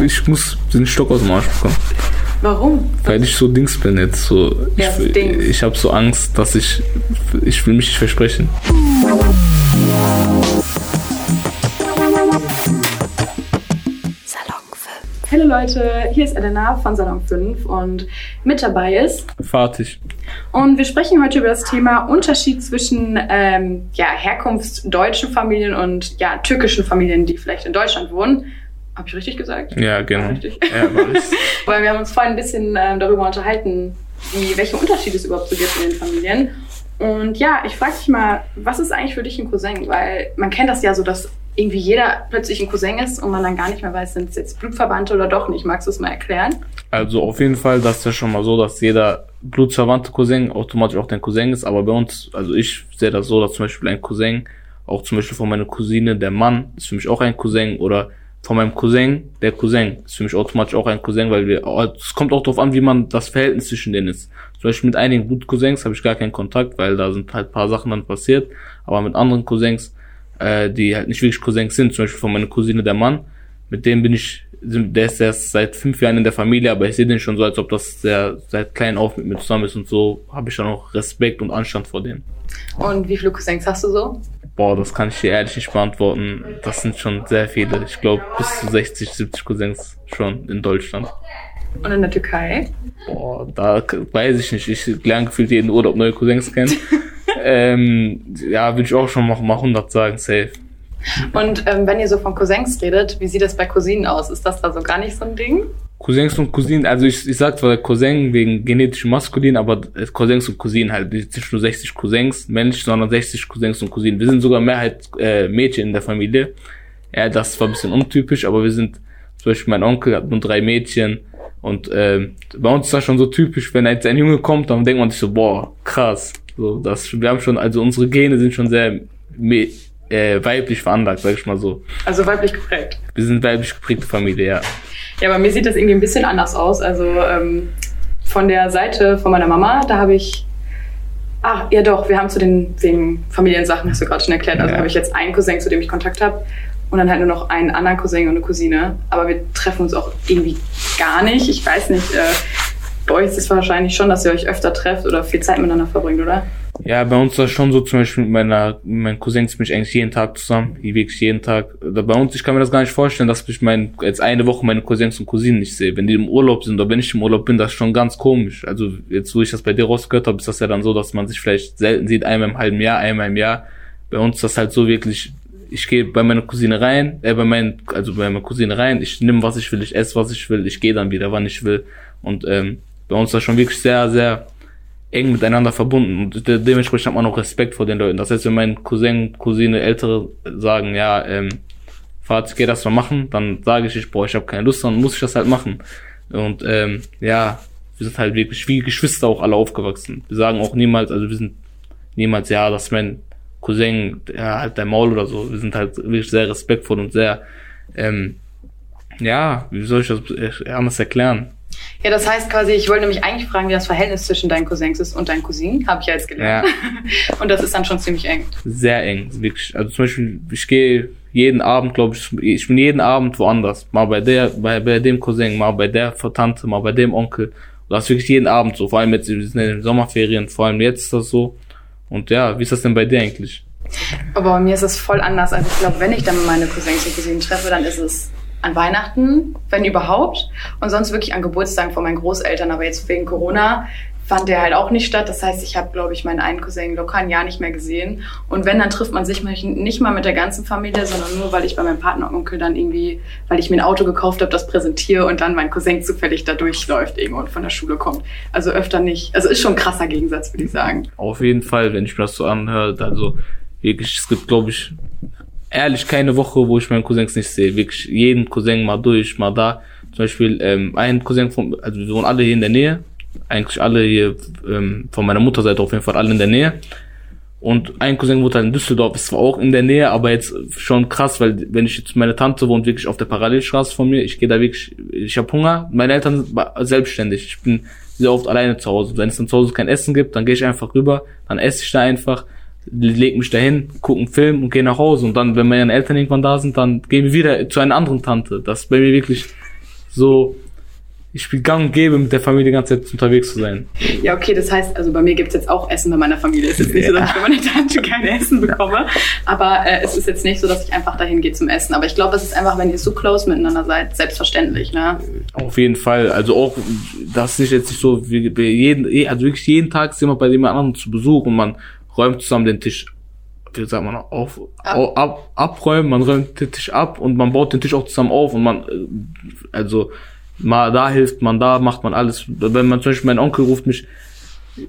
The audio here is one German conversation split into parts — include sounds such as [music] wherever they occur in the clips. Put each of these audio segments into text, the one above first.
ich muss den Stock aus dem Arsch bekommen. Warum? Weil ich so Dings bin jetzt. So, Ja, ich Dings. ich habe so Angst, dass ich. Ich will mich nicht versprechen. Salon 5. Hallo Leute, hier ist Elena von Salon 5 und mit dabei ist. Fertig. Und wir sprechen heute über das Thema Unterschied zwischen ähm, ja, herkunftsdeutschen Familien und ja, türkischen Familien, die vielleicht in Deutschland wohnen. Habe ich richtig gesagt? Ja, genau. Richtig. Ja. [laughs] Weil wir haben uns vorhin ein bisschen ähm, darüber unterhalten, wie, welche Unterschiede es überhaupt so gibt in den Familien. Und ja, ich frage dich mal, was ist eigentlich für dich ein Cousin? Weil man kennt das ja so, dass irgendwie jeder plötzlich ein Cousin ist und man dann gar nicht mehr weiß, sind es jetzt Blutverwandte oder doch nicht. Magst du es mal erklären? Also auf jeden Fall, das ist ja schon mal so, dass jeder blutsverwandte Cousin automatisch auch dein Cousin ist. Aber bei uns, also ich sehe das so, dass zum Beispiel ein Cousin, auch zum Beispiel von meiner Cousine, der Mann, ist für mich auch ein Cousin. Oder von meinem Cousin, der Cousin, ist für mich automatisch auch ein Cousin, weil wir, es kommt auch darauf an, wie man das Verhältnis zwischen denen ist. Zum Beispiel mit einigen Blutcousins habe ich gar keinen Kontakt, weil da sind halt ein paar Sachen dann passiert. Aber mit anderen Cousins, äh, die halt nicht wirklich Cousins sind, zum Beispiel von meiner Cousine der Mann, mit dem bin ich, der ist erst seit fünf Jahren in der Familie, aber ich sehe den schon so, als ob das der seit klein auf mit mir zusammen ist und so habe ich dann auch Respekt und Anstand vor dem. Und wie viele Cousins hast du so? Boah, das kann ich dir ehrlich nicht beantworten. Das sind schon sehr viele. Ich glaube bis zu 60, 70 Cousins schon in Deutschland. Und in der Türkei? Boah, da weiß ich nicht. Ich lerne gefühlt jeden Urlaub neue Cousins kennen. [laughs] ähm, ja, würde ich auch schon mal, mal 100 sagen, safe. Und ähm, wenn ihr so von Cousins redet, wie sieht das bei Cousinen aus? Ist das da so gar nicht so ein Ding? Cousins und Cousinen, also ich, ich sag zwar Cousin wegen genetisch maskulin, aber äh, Cousins und Cousinen halt, die sind nicht nur 60 Cousins männlich, sondern 60 Cousins und Cousinen. Wir sind sogar Mehrheit äh, Mädchen in der Familie. Ja, das war ein bisschen untypisch, aber wir sind, zum Beispiel mein Onkel hat nur drei Mädchen und ähm, bei uns ist das schon so typisch, wenn jetzt ein Junge kommt, dann denkt man sich so, boah, krass. So, das, wir haben schon, also unsere Gene sind schon sehr äh, weiblich veranlagt, sag ich mal so. Also weiblich geprägt. Wir sind weiblich geprägte Familie, ja. Ja, bei mir sieht das irgendwie ein bisschen anders aus. Also ähm, von der Seite von meiner Mama, da habe ich. Ah, ja doch, wir haben zu den wegen Familiensachen, hast du gerade schon erklärt. Also Ja. habe ich jetzt einen Cousin, zu dem ich Kontakt habe. Und dann halt nur noch einen anderen Cousin und eine Cousine. Aber wir treffen uns auch irgendwie gar nicht. Ich weiß nicht, äh, bei euch ist es wahrscheinlich schon, dass ihr euch öfter trefft oder viel Zeit miteinander verbringt, oder? Ja, bei uns das schon so, zum Beispiel mit meiner, meinen Cousins bin ich eigentlich jeden Tag zusammen, wirklich jeden Tag. Bei uns, ich kann mir das gar nicht vorstellen, dass ich mein, jetzt eine Woche meine Cousins und Cousinen nicht sehe. Wenn die im Urlaub sind oder wenn ich im Urlaub bin, das ist schon ganz komisch. Also jetzt, wo ich das bei dir rausgehört habe, ist das ja dann so, dass man sich vielleicht selten sieht, einmal im halben Jahr, einmal im Jahr. Bei uns ist das halt so wirklich, ich gehe bei meiner Cousine rein, äh, bei meinen, also bei meiner Cousine rein, ich nehme was ich will, ich esse was ich will, ich gehe dann wieder, wann ich will. Und ähm, bei uns ist das schon wirklich sehr, sehr eng miteinander verbunden und de dementsprechend hat man auch Respekt vor den Leuten. Das heißt, wenn mein Cousin, Cousine, Ältere sagen, ja, ähm, Vater, geh das mal machen, dann sage ich, ich boah, ich habe keine Lust, dann muss ich das halt machen. Und ähm, ja, wir sind halt wirklich wie Geschwister auch alle aufgewachsen. Wir sagen auch niemals, also wir sind niemals, ja, das ist mein Cousin, ja, halt dein Maul oder so. Wir sind halt wirklich sehr respektvoll und sehr, ähm, ja, wie soll ich das äh, anders erklären? Ja, das heißt quasi, ich wollte nämlich eigentlich fragen, wie das Verhältnis zwischen deinen Cousins ist und deinen Cousinen. Habe ich ja jetzt gelernt. [laughs] Und das ist dann schon ziemlich eng. sehr eng, wirklich. Also zum Beispiel, ich gehe jeden Abend, glaube ich, ich bin jeden Abend woanders. Mal bei der, bei, bei dem Cousin, mal bei der Tante, mal bei dem Onkel. Das ist wirklich jeden Abend so. Vor allem jetzt, wir sind in den Sommerferien, vor allem jetzt ist das so. Und ja, wie ist das denn bei dir eigentlich? Aber bei mir ist es voll anders. Also ich glaube, wenn ich dann meine Cousins und Cousinen treffe, dann ist es an Weihnachten, wenn überhaupt. Und sonst wirklich an Geburtstagen von meinen Großeltern. Aber jetzt wegen Corona fand der halt auch nicht statt. Das heißt, ich habe, glaube ich, meinen einen Cousin locker ein Jahr nicht mehr gesehen. Und wenn, dann trifft man sich nicht mal mit der ganzen Familie, sondern nur, weil ich bei meinem Partneronkel dann irgendwie, weil ich mir ein Auto gekauft habe, das präsentiere und dann mein Cousin zufällig da durchläuft irgendwo und von der Schule kommt. Also öfter nicht. Also ist schon ein krasser Gegensatz, würde ich sagen. Auf jeden Fall, wenn ich mir das so anhöre, also wirklich, es gibt, glaube ich, ehrlich keine Woche, wo ich meinen Cousins nicht sehe. Wirklich jeden Cousin mal durch, mal da. Zum Beispiel ähm, ein Cousin von, also wir wohnen alle hier in der Nähe. Eigentlich alle hier ähm, von meiner Mutterseite auf jeden Fall alle in der Nähe. Und ein Cousin wohnt halt in Düsseldorf, ist zwar auch in der Nähe, aber jetzt schon krass, weil wenn ich jetzt meine Tante wohnt wirklich auf der Parallelstraße von mir, ich gehe da wirklich, ich habe Hunger, meine Eltern sind selbstständig, ich bin sehr oft alleine zu Hause. Wenn es dann zu Hause kein Essen gibt, dann gehe ich einfach rüber, dann esse ich da einfach, leg mich dahin, gucke einen Film und gehe nach Hause. Und dann, wenn meine Eltern irgendwann da sind, dann gehen wir wieder zu einer anderen Tante. Das ist bei mir wirklich so, ich bin gang und gäbe, mit der Familie die ganze Zeit unterwegs zu sein. Ja, okay, das heißt, also bei mir gibt's jetzt auch Essen bei meiner Familie. Es ist nicht so, dass ich bei meiner Tante kein Essen bekomme. Aber äh, es ist jetzt nicht so, dass ich einfach dahin gehe zum Essen. Aber ich glaube, es ist einfach, wenn ihr so close miteinander seid, selbstverständlich, ne? Auf jeden Fall. Also auch, das ist jetzt nicht so, wie wie jeden, eh, also wirklich jeden Tag sind wir bei dem anderen zu Besuch und man räumt zusammen den Tisch, wie sagt man, auf, Ab. ab, abräumen, man räumt den Tisch ab und man baut den Tisch auch zusammen auf und man, äh, also, mal da hilft man, da macht man alles. Wenn man zum Beispiel, mein Onkel ruft mich,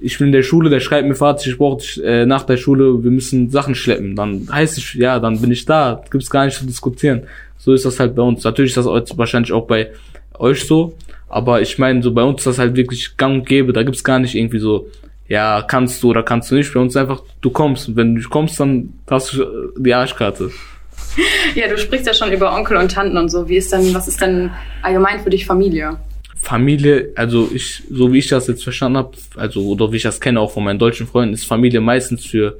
ich bin in der Schule, der schreibt mir, Vater, ich brauche dich äh, nach der Schule, wir müssen Sachen schleppen. Dann heißt es, ja, dann bin ich da, gibt's gar nicht zu diskutieren. So ist das halt bei uns. Natürlich ist das wahrscheinlich auch bei euch so, aber ich meine, so bei uns ist das halt wirklich gang und gäbe, da gibt's gar nicht irgendwie so, ja, kannst du oder kannst du nicht. Bei uns einfach, du kommst und wenn du nicht kommst, dann hast du äh, die Arschkarte. [laughs] Ja, du sprichst ja schon über Onkel und Tanten und so. Wie ist denn, was ist denn allgemein für dich Familie? Familie, also ich, so wie ich das jetzt verstanden habe, also oder wie ich das kenne auch von meinen deutschen Freunden, ist Familie meistens für,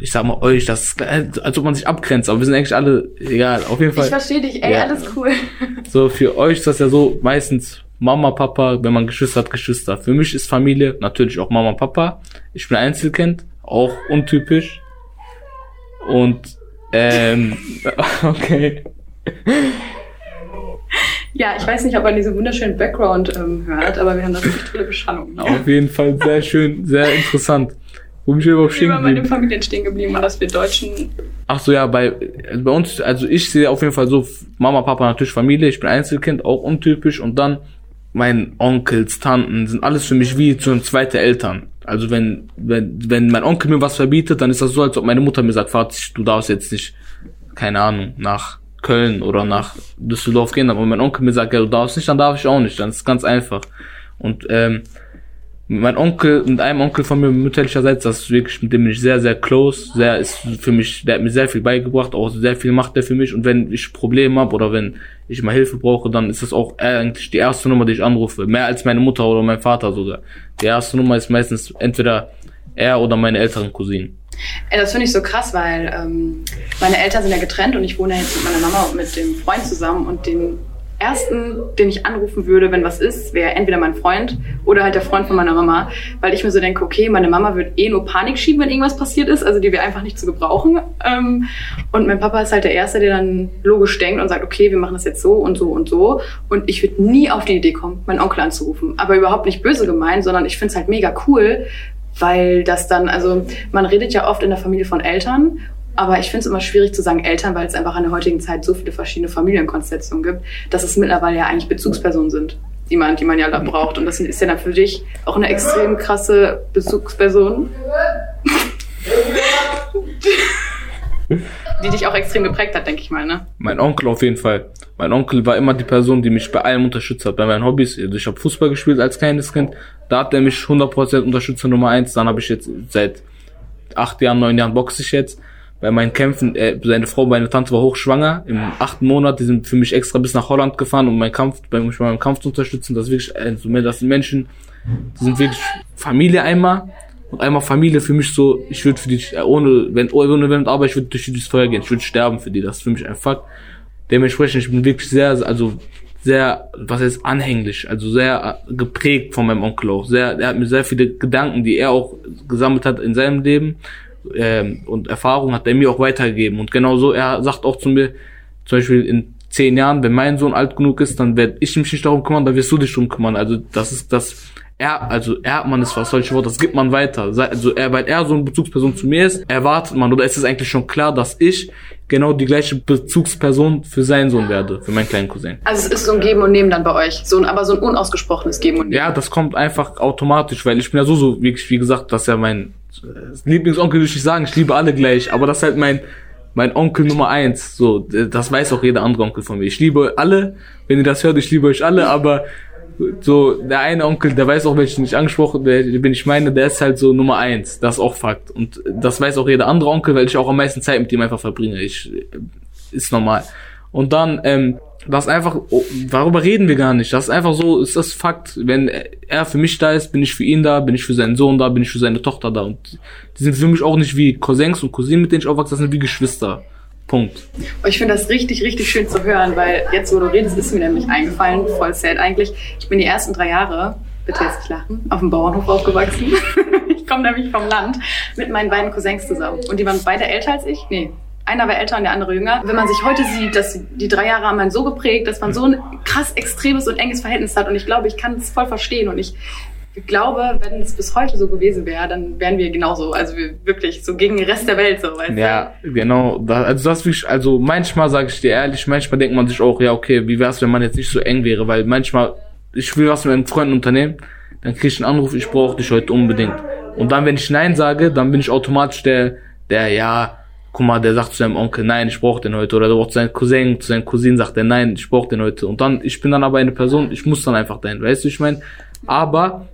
ich sag mal euch, das ist, als ob man sich abgrenzt, aber wir sind eigentlich alle, egal, auf jeden Ich Fall. verstehe dich, ey, Ja. alles cool. So für euch ist das ja so meistens Mama, Papa, wenn man Geschwister hat, Geschwister. Für mich ist Familie natürlich auch Mama, Papa. Ich bin Einzelkind, auch untypisch. Und ähm, [laughs] okay. Ja, ich weiß nicht, ob man diesen wunderschönen Background ähm, hört, aber wir haben da wirklich tolle Beschallung. hier. Auf jeden Fall sehr schön, sehr interessant. Wo bin ich überhaupt Ich stehen bin bei meinen geblieben? Familien stehen geblieben und dass wir Deutschen Ach so, ja, bei, also bei uns, also ich sehe auf jeden Fall so, Mama, Papa natürlich Familie, ich bin Einzelkind, auch untypisch und dann mein Onkels, Tanten sind alles für mich wie so zweite Eltern. Also wenn, wenn, wenn mein Onkel mir was verbietet, dann ist das so, als ob meine Mutter mir sagt, Vater, du darfst jetzt nicht, keine Ahnung, nach Köln oder nach Düsseldorf gehen, aber wenn mein Onkel mir sagt, ja, du darfst nicht, dann darf ich auch nicht, dann ist es ganz einfach. Und ähm, mein Onkel, mit einem Onkel von mir mütterlicherseits, das ist wirklich, mit dem bin ich sehr, sehr close. Sehr ist für mich, der hat mir sehr viel beigebracht, auch sehr viel macht er für mich. Und wenn ich Probleme habe oder wenn ich mal Hilfe brauche, dann ist das auch eigentlich die erste Nummer, die ich anrufe. Mehr als meine Mutter oder mein Vater sogar. Die erste Nummer ist meistens entweder er oder meine älteren Cousinen. Ey, das finde ich so krass, weil ähm, meine Eltern sind ja getrennt und ich wohne ja jetzt mit meiner Mama und mit dem Freund zusammen und den ersten, den ich anrufen würde, wenn was ist, wäre entweder mein Freund oder halt der Freund von meiner Mama, weil ich mir so denke, okay, meine Mama wird eh nur Panik schieben, wenn irgendwas passiert ist, also die wäre einfach nicht zu gebrauchen. Ähm, und mein Papa ist halt der Erste, der dann logisch denkt und sagt, okay, wir machen das jetzt so und so und so. Und ich würde nie auf die Idee kommen, meinen Onkel anzurufen. Aber überhaupt nicht böse gemeint, sondern ich finde es halt mega cool, weil das dann, also man redet ja oft in der Familie von Eltern, aber ich finde es immer schwierig zu sagen Eltern, weil es einfach in der heutigen Zeit so viele verschiedene Familienkonstellationen gibt, dass es mittlerweile ja eigentlich Bezugspersonen sind, die man, die man ja da braucht. Und das ist ja dann für dich auch eine extrem krasse Bezugsperson. die dich auch extrem geprägt hat, denke ich mal, ne? Mein Onkel auf jeden Fall. Mein Onkel war immer die Person, die mich bei allem unterstützt hat. Bei meinen Hobbys, also ich habe Fußball gespielt als kleines Kind, da hat er mich 100% unterstützt Nummer eins. Dann habe ich jetzt seit acht Jahren, neun Jahren boxe ich jetzt. Bei meinen Kämpfen, äh, seine Frau, meine Tante war hochschwanger im achten Monat. Die sind für mich extra bis nach Holland gefahren, um meinen Kampf, bei mich bei meinem Kampf zu unterstützen. Das ist wirklich, also, das sind Menschen, die sind wirklich Familie einmal und einmal Familie für mich so, ich würde für die, äh, ohne, wenn, ohne Wenn Aber, ich würde durch die durchs Feuer gehen, ich würde sterben für die, das ist für mich ein Fakt. Dementsprechend, ich bin wirklich sehr, also, sehr, was heißt anhänglich, also sehr äh, geprägt von meinem Onkel auch. Sehr, er hat mir sehr viele Gedanken, die er auch gesammelt hat in seinem Leben ähm, und Erfahrungen hat er mir auch weitergegeben. Und genauso, er sagt auch zu mir, zum Beispiel in zehn Jahren, wenn mein Sohn alt genug ist, dann werde ich mich nicht darum kümmern, dann wirst du dich darum kümmern. Also das ist das, er, also erbt man ist was solche Wort, das gibt man weiter. Also er, weil er so eine Bezugsperson zu mir ist, erwartet man oder ist es eigentlich schon klar, dass ich genau die gleiche Bezugsperson für seinen Sohn werde, für meinen kleinen Cousin. Also es ist so ein Geben und Nehmen dann bei euch, so ein, aber so ein unausgesprochenes Geben und Nehmen. Ja, das kommt einfach automatisch, weil ich bin ja so, so, wirklich, wie gesagt, das ist ja mein Lieblingsonkel, würde ich nicht sagen, ich liebe alle gleich, aber das ist halt mein, mein Onkel Nummer eins, so, äh, das weiß auch jeder andere Onkel von mir. Ich liebe alle, wenn ihr das hört, ich liebe euch alle, aber so, der eine Onkel, der weiß auch, welchen ich angesprochen, der, den ich meine, der ist halt so Nummer eins, das ist auch Fakt. Und das weiß auch jeder andere Onkel, weil ich auch am meisten Zeit mit ihm einfach verbringe. Ich, äh, ist normal. Und dann, ähm, das ist einfach, oh, darüber reden wir gar nicht. Das ist einfach so, ist das Fakt. Wenn er für mich da ist, bin ich für ihn da, bin ich für seinen Sohn da, bin ich für seine Tochter da. Und die sind für mich auch nicht wie Cousins und Cousinen, mit denen ich aufwachse, das sind wie Geschwister. Punkt. Ich finde das richtig, richtig schön zu hören, weil jetzt, wo du redest, ist mir nämlich eingefallen, voll sad eigentlich. Ich bin die ersten drei Jahre, bitte jetzt nicht lachen, auf dem Bauernhof aufgewachsen. [laughs] ich komme nämlich vom Land mit meinen beiden Cousins zusammen. Und die waren beide älter als ich. Nee, einer war älter und der andere jünger. Wenn man sich heute sieht, dass die drei Jahre haben man so geprägt, dass man so ein krass extremes und enges Verhältnis hat. Und ich glaube, ich kann es voll verstehen. Und ich glaube, wenn es bis heute so gewesen wäre, dann wären wir genauso. Also wir wirklich so gegen den Rest der Welt so. Weißt ja, du? genau. Also das wirklich, also manchmal sage ich dir ehrlich, manchmal denkt man sich auch, ja okay, wie wär's, wenn man jetzt nicht so eng wäre, weil manchmal ich will was mit einem Freund unternehmen, dann krieg ich einen Anruf, ich brauche dich heute unbedingt. Und dann, wenn ich Nein sage, dann bin ich automatisch der, der ja, guck mal, der sagt zu seinem Onkel, nein, ich brauche den heute. Oder der braucht seinen Cousin, zu seinem Cousin sagt er, nein, ich brauche den heute. Und dann, ich bin dann aber eine Person, ich muss dann einfach dahin, weißt du, ich meine. Aber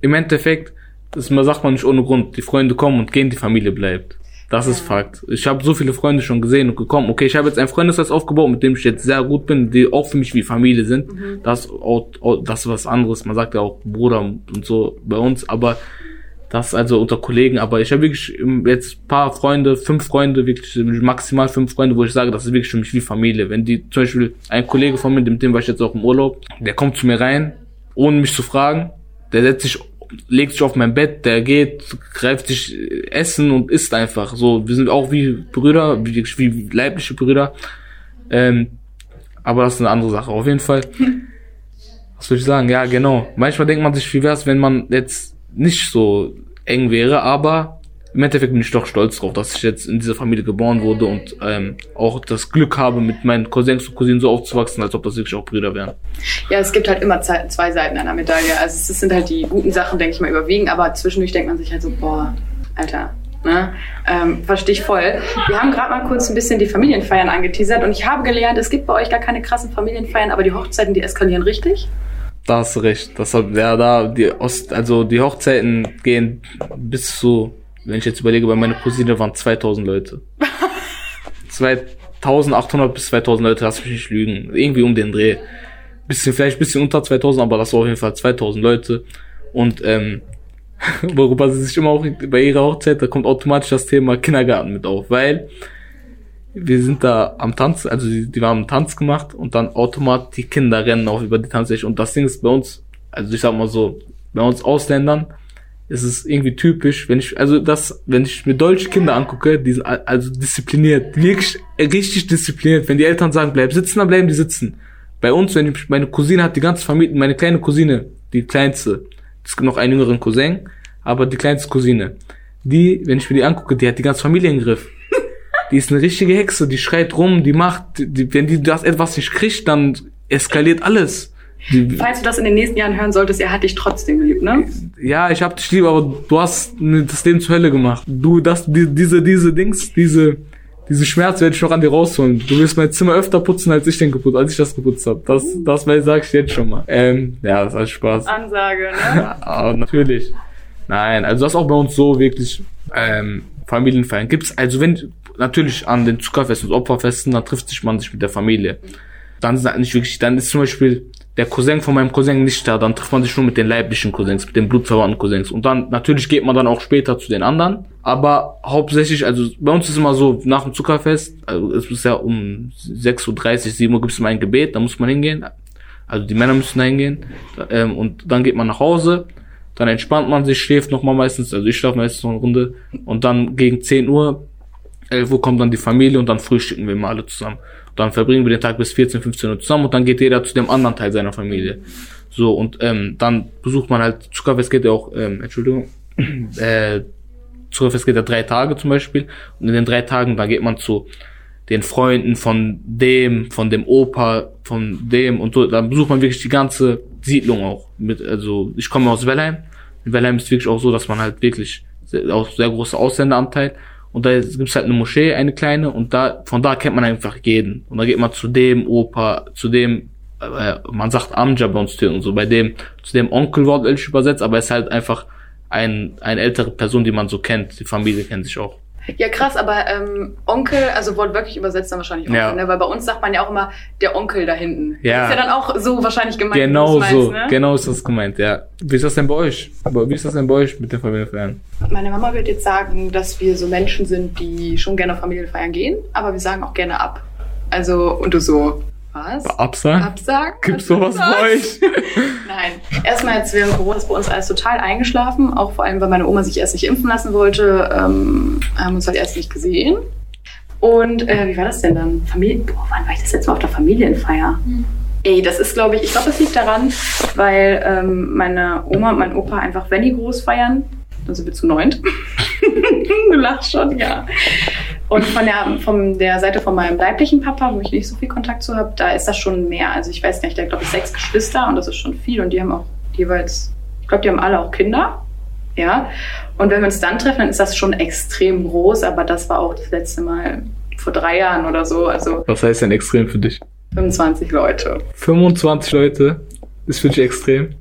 im Endeffekt, das sagt man nicht ohne Grund. Die Freunde kommen und gehen, die Familie bleibt. Das ist Fakt. Ich habe so viele Freunde schon gesehen und gekommen. Okay, ich habe jetzt einen Freundeskreis aufgebaut, mit dem ich jetzt sehr gut bin, die auch für mich wie Familie sind. Mhm. Das, das ist was anderes. Man sagt ja auch Bruder und so bei uns, aber das also unter Kollegen. Aber ich habe wirklich jetzt paar Freunde, fünf Freunde, wirklich maximal fünf Freunde, wo ich sage, das ist wirklich für mich wie Familie. Wenn die zum Beispiel ein Kollege von mir, mit dem war ich jetzt auch im Urlaub, der kommt zu mir rein, ohne mich zu fragen, der setzt sich legt sich auf mein Bett, der geht, greift sich Essen und isst einfach. So, wir sind auch wie Brüder, wie, wie leibliche Brüder. Ähm, aber das ist eine andere Sache. Auf jeden Fall. [laughs] Was soll ich sagen? Ja, genau. Manchmal denkt man sich, wie wär's, wenn man jetzt nicht so eng wäre, aber im Endeffekt bin ich doch stolz drauf, dass ich jetzt in dieser Familie geboren wurde und ähm, auch das Glück habe, mit meinen Cousins und Cousinen so aufzuwachsen, als ob das wirklich auch Brüder wären. Ja, es gibt halt immer zwei Seiten einer Medaille. Also es sind halt die guten Sachen, denke ich mal, überwiegen, aber zwischendurch denkt man sich halt so, boah, Alter, Ne? Ähm, verstehe ich voll. Wir haben gerade mal kurz ein bisschen die Familienfeiern angeteasert und ich habe gelernt, es gibt bei euch gar keine krassen Familienfeiern, aber die Hochzeiten, die eskalieren richtig. Da hast du recht. Das hat, ja, da, die Ost, also die Hochzeiten gehen bis zu wenn ich jetzt überlege, bei meiner Cousine waren 2000 Leute. [laughs] 2800 bis 2000 Leute, lass mich nicht lügen. Irgendwie um den Dreh. Bisschen, vielleicht bisschen unter 2000, aber das war auf jeden Fall 2000 Leute. Und, ähm, [laughs] worüber sie sich immer auch bei ihrer Hochzeit, da kommt automatisch das Thema Kindergarten mit auf, weil wir sind da am Tanz, also die, die waren am Tanz gemacht und dann automatisch die Kinder rennen auch über die Tanzfläche und das Ding ist bei uns, also ich sag mal so, bei uns Ausländern, ist es irgendwie typisch, wenn ich, also das, wenn ich mir deutsche Kinder angucke, die sind also diszipliniert, wirklich richtig diszipliniert. Wenn die Eltern sagen, bleib sitzen, dann bleiben die sitzen. Bei uns, wenn ich, meine Cousine hat die ganze Familie, meine kleine Cousine, die kleinste, es gibt noch einen jüngeren Cousin, aber die kleinste Cousine, die, wenn ich mir die angucke, die hat die ganze Familie im Griff. Die ist eine richtige Hexe, die schreit rum, die macht, die, wenn die das etwas nicht kriegt, dann eskaliert alles. Die, Falls du das in den nächsten Jahren hören solltest, er hat dich trotzdem lieb, ne? Ja, ich hab dich lieb, aber du hast das Leben zur Hölle gemacht. Du, das, die, diese, diese Dings, diese, diese Schmerz werde ich noch an dir rausholen. Du wirst mein Zimmer öfter putzen, als ich den geputzt, als ich das geputzt habe. Das, das sag ich jetzt schon mal. Ähm, ja, das hat Spaß. Ansage, ne? [laughs] aber natürlich. Nein, also das ist auch bei uns so wirklich ähm, Familienfeiern. Gibt's also wenn natürlich an den Zuckerfesten und Opferfesten, dann trifft sich man sich mit der Familie. Dann ist nicht wirklich, dann ist zum Beispiel der Cousin von meinem Cousin nicht da, dann trifft man sich schon mit den leiblichen Cousins, mit den blutverwandten Cousins. Und dann, natürlich geht man dann auch später zu den anderen. Aber hauptsächlich, also bei uns ist immer so, nach dem Zuckerfest, also es ist ja um 6.30 Uhr, 7 Uhr gibt es immer ein Gebet, da muss man hingehen. Also die Männer müssen da hingehen. Ähm, und dann geht man nach Hause, dann entspannt man sich, schläft nochmal meistens, also ich schlafe meistens noch eine Runde. Und dann gegen 10 Uhr, 11 Uhr kommt dann die Familie und dann frühstücken wir immer alle zusammen. Dann verbringen wir den Tag bis 14, 15 Uhr zusammen und dann geht jeder zu dem anderen Teil seiner Familie. So, und ähm, dann besucht man halt, Zuckerfest geht ja auch, ähm, Entschuldigung, [clears throat] äh, Zuckerfest geht ja drei Tage zum Beispiel. Und in den drei Tagen, da geht man zu den Freunden von dem, von dem Opa, von dem und so. Dann besucht man wirklich die ganze Siedlung auch. Mit, also ich komme aus Wellheim. In Wellheim ist wirklich auch so, dass man halt wirklich auch sehr großer Ausländeranteil. Und da gibt's halt eine Moschee, eine kleine, und da, von da kennt man einfach jeden. Und da geht man zu dem Opa, zu dem, äh, man sagt Amja bei uns und so, bei dem, zu dem Onkel wortwörtlich übersetzt, aber es ist halt einfach ein, eine ältere Person, die man so kennt. Die Familie kennt sich auch. Ja, krass, aber ähm, Onkel, also wortwörtlich übersetzt dann wahrscheinlich Onkel, Ja. ne? Weil bei uns sagt man ja auch immer der Onkel da hinten. Ja. Das ist ja dann auch so wahrscheinlich gemeint. Genau du's so, meinst, ne? genau ist das gemeint, ja. Wie ist das denn bei euch? Aber Wie ist das denn bei euch mit den Familienfeiern? Meine Mama wird jetzt sagen, dass wir so Menschen sind, die schon gerne auf Familienfeiern gehen, aber wir sagen auch gerne ab. Also, und du so, was? Absagen? Absagen? Gibt's Was sowas bei euch? [laughs] Nein. Erstmal jetzt während Corona ist bei uns alles total eingeschlafen, auch vor allem, weil meine Oma sich erst nicht impfen lassen wollte, ähm, haben uns halt erst nicht gesehen. Und äh, wie war das denn dann? Familie, boah, wann war ich das letzte Mal auf der Familienfeier? Ey, das ist, glaube ich, ich glaube, das liegt daran, weil ähm, meine Oma und mein Opa einfach, wenn die groß feiern, dann sind wir zu neunt. [laughs] du lachst schon, ja. Und von der, von der Seite von meinem leiblichen Papa, wo ich nicht so viel Kontakt zu habe, da ist das schon mehr. Also ich weiß nicht, der hat, glaube ich, sechs Geschwister und das ist schon viel. Und die haben auch jeweils, ich glaube, die haben alle auch Kinder. Ja. Und wenn wir uns dann treffen, dann ist das schon extrem groß, aber das war auch das letzte Mal vor drei Jahren oder so. Also Was heißt denn extrem für dich? 25 Leute. 25 Leute ist für dich extrem.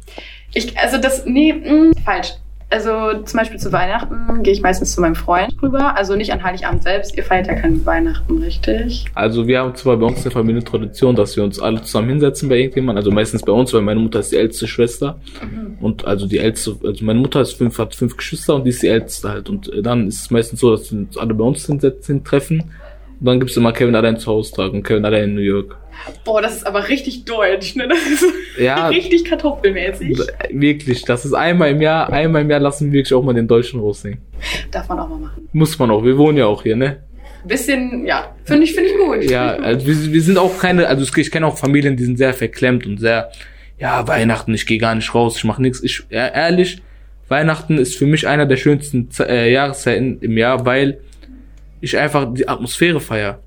Ich, also das, nee, mh, falsch. Also zum Beispiel zu Weihnachten gehe ich meistens zu meinem Freund rüber. Also nicht an Heiligabend selbst. Ihr feiert ja kein Weihnachten richtig. Also wir haben zwar bei uns eine Familientradition, dass wir uns alle zusammen hinsetzen bei irgendjemandem. Also meistens bei uns, weil meine Mutter ist die älteste Schwester. Und also die älteste, also meine Mutter ist fünf, hat fünf Geschwister und die ist die älteste halt. Und äh, dann ist es meistens so, dass wir uns alle bei uns hinsetzen, treffen. Und dann gibt's immer Kevin allein zu Hause Tag und Kevin allein in New York. Boah, das ist aber richtig deutsch, ne? Das ist Ja. [laughs] richtig kartoffelmäßig. Wirklich, das ist einmal im Jahr, einmal im Jahr lassen wir wirklich auch mal den Deutschen raussingen. Darf man auch mal machen. Muss man auch, wir wohnen ja auch hier, ne? Bisschen, ja, finde ich, finde ich gut. Ja, Find ich also wir, wir sind auch keine, also ich kenne auch Familien, die sind sehr verklemmt und sehr, ja, Weihnachten, ich gehe gar nicht raus, ich mache nichts. Ich, ehrlich, Weihnachten ist für mich einer der schönsten äh, Jahreszeiten im Jahr, weil ich einfach die Atmosphäre feier.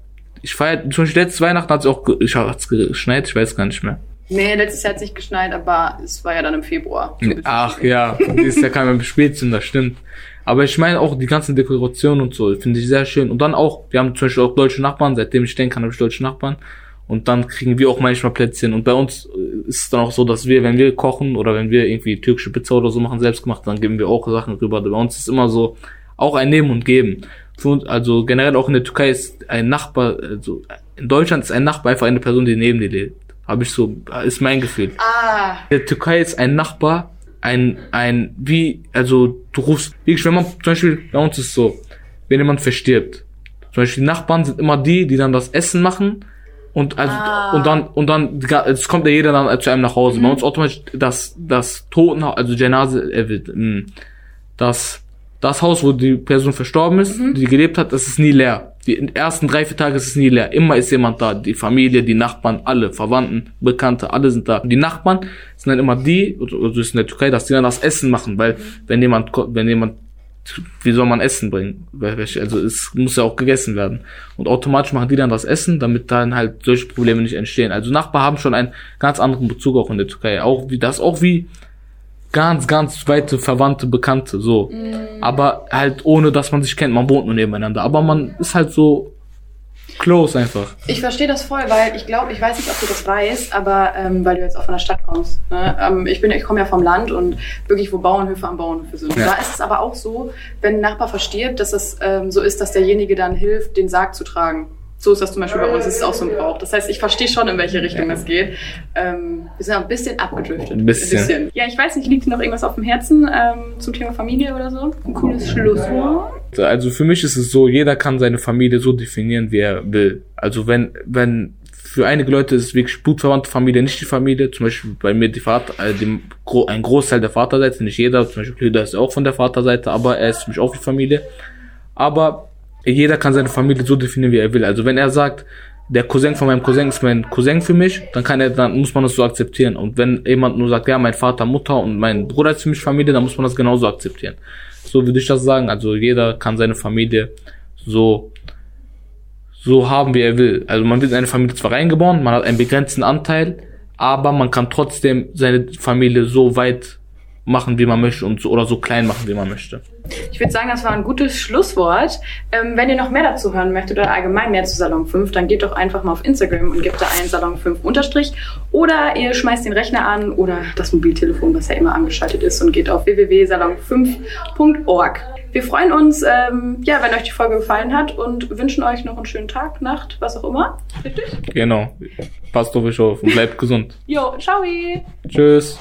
Ich feier, zum Beispiel letztes Weihnachten hat es auch, ich hat's geschneit, ich weiß gar nicht mehr. Nee, letztes Jahr hat es nicht geschneit, aber es war ja dann im Februar. So bisschen Ach spät. ja, dieses Jahr kam ja Spätsinn, das stimmt. Aber ich meine auch die ganzen Dekorationen und so, finde ich sehr schön. Und dann auch, wir haben zum Beispiel auch deutsche Nachbarn, seitdem ich denken kann, habe ich deutsche Nachbarn. Und dann kriegen wir auch manchmal Plätzchen. Und bei uns äh, ist es dann auch so, dass wir, wenn wir kochen oder wenn wir irgendwie türkische Pizza oder so machen, selbst gemacht, dann geben wir auch Sachen rüber. Bei uns ist immer so, auch ein Nehmen und Geben. Für uns, also generell auch in der Türkei ist ein Nachbar, also in Deutschland ist ein Nachbar einfach eine Person, die neben dir lebt. Habe ich so, ist mein Gefühl. Ah, In der Türkei ist ein Nachbar, ein, ein, wie, also du rufst, wirklich, wenn man, zum Beispiel, bei uns ist es so, wenn jemand verstirbt, zum Beispiel die Nachbarn sind immer die, die dann das Essen machen und also, Ah. und dann, und dann, es kommt ja jeder dann zu einem nach Hause. Bei uns automatisch, das, das Totenhaus, also Janase, äh, mh, das, das Haus, wo die Person verstorben ist, die gelebt hat, das ist nie leer. Die ersten drei, vier Tage ist es nie leer. Immer ist jemand da. Die Familie, die Nachbarn, alle, Verwandten, Bekannte, alle sind da. Die Nachbarn sind dann immer die, also ist in der Türkei, dass die dann das Essen machen, weil wenn jemand, wenn jemand, wie soll man Essen bringen? Also es muss ja auch gegessen werden. Und automatisch machen die dann das Essen, damit dann halt solche Probleme nicht entstehen. Also Nachbarn haben schon einen ganz anderen Bezug auch in der Türkei. Auch wie, das auch wie ganz, ganz weite Verwandte, Bekannte, so. Aber halt ohne, dass man sich kennt. Man wohnt nur nebeneinander. Aber man ist halt so close einfach. Ich verstehe das voll, weil ich glaube, ich weiß nicht, ob du das weißt, aber ähm, weil du jetzt auch von der Stadt kommst. Ne? Ähm, ich bin, ich komme ja vom Land und wirklich, wo Bauernhöfe am Bauernhöfe sind. Ja. Da ist es aber auch so, wenn ein Nachbar verstirbt, dass es ähm, so ist, dass derjenige dann hilft, den Sarg zu tragen. So ist das zum Beispiel bei uns. Das ist auch so ein Brauch. Das heißt, ich verstehe schon, in welche Richtung das geht. Ähm, wir sind ein bisschen abgedriftet. Ein bisschen. Ja, ich weiß nicht, liegt dir noch irgendwas auf dem Herzen ähm, zum Thema Familie oder so? Ein cooles Schlusswort. Also für mich ist es so, jeder kann seine Familie so definieren, wie er will. Also wenn, wenn für einige Leute ist wirklich blutverwandte Familie nicht die Familie, zum Beispiel bei mir die Vater, äh, dem, Gro ein Großteil der Vaterseite, nicht jeder, zum Beispiel Lüder ist auch von der Vaterseite, aber er ist für mich auch wie Familie. Aber jeder kann seine Familie so definieren, wie er will. Also wenn er sagt, der Cousin von meinem Cousin ist mein Cousin für mich, dann kann er, dann muss man das so akzeptieren. Und wenn jemand nur sagt, ja, mein Vater, Mutter und mein Bruder ist für mich Familie, dann muss man das genauso akzeptieren. So würde ich das sagen. Also jeder kann seine Familie so, so haben, wie er will. Also man wird in eine Familie zwar reingeboren, man hat einen begrenzten Anteil, aber man kann trotzdem seine Familie so weit machen, wie man möchte und so, oder so klein machen, wie man möchte. Ich würde sagen, das war ein gutes Schlusswort. Ähm, wenn ihr noch mehr dazu hören möchtet oder allgemein mehr zu Salon 5, dann geht doch einfach mal auf Instagram und gebt da ein Salon 5 Unterstrich. Oder ihr schmeißt den Rechner an oder das Mobiltelefon, was ja immer angeschaltet ist und geht auf www.salon5.org. Wir freuen uns, ähm, ja, wenn euch die Folge gefallen hat und wünschen euch noch einen schönen Tag, Nacht, was auch immer. Richtig? Genau. Passt auf euch auf und bleibt gesund. Jo, ciao. Tschüss.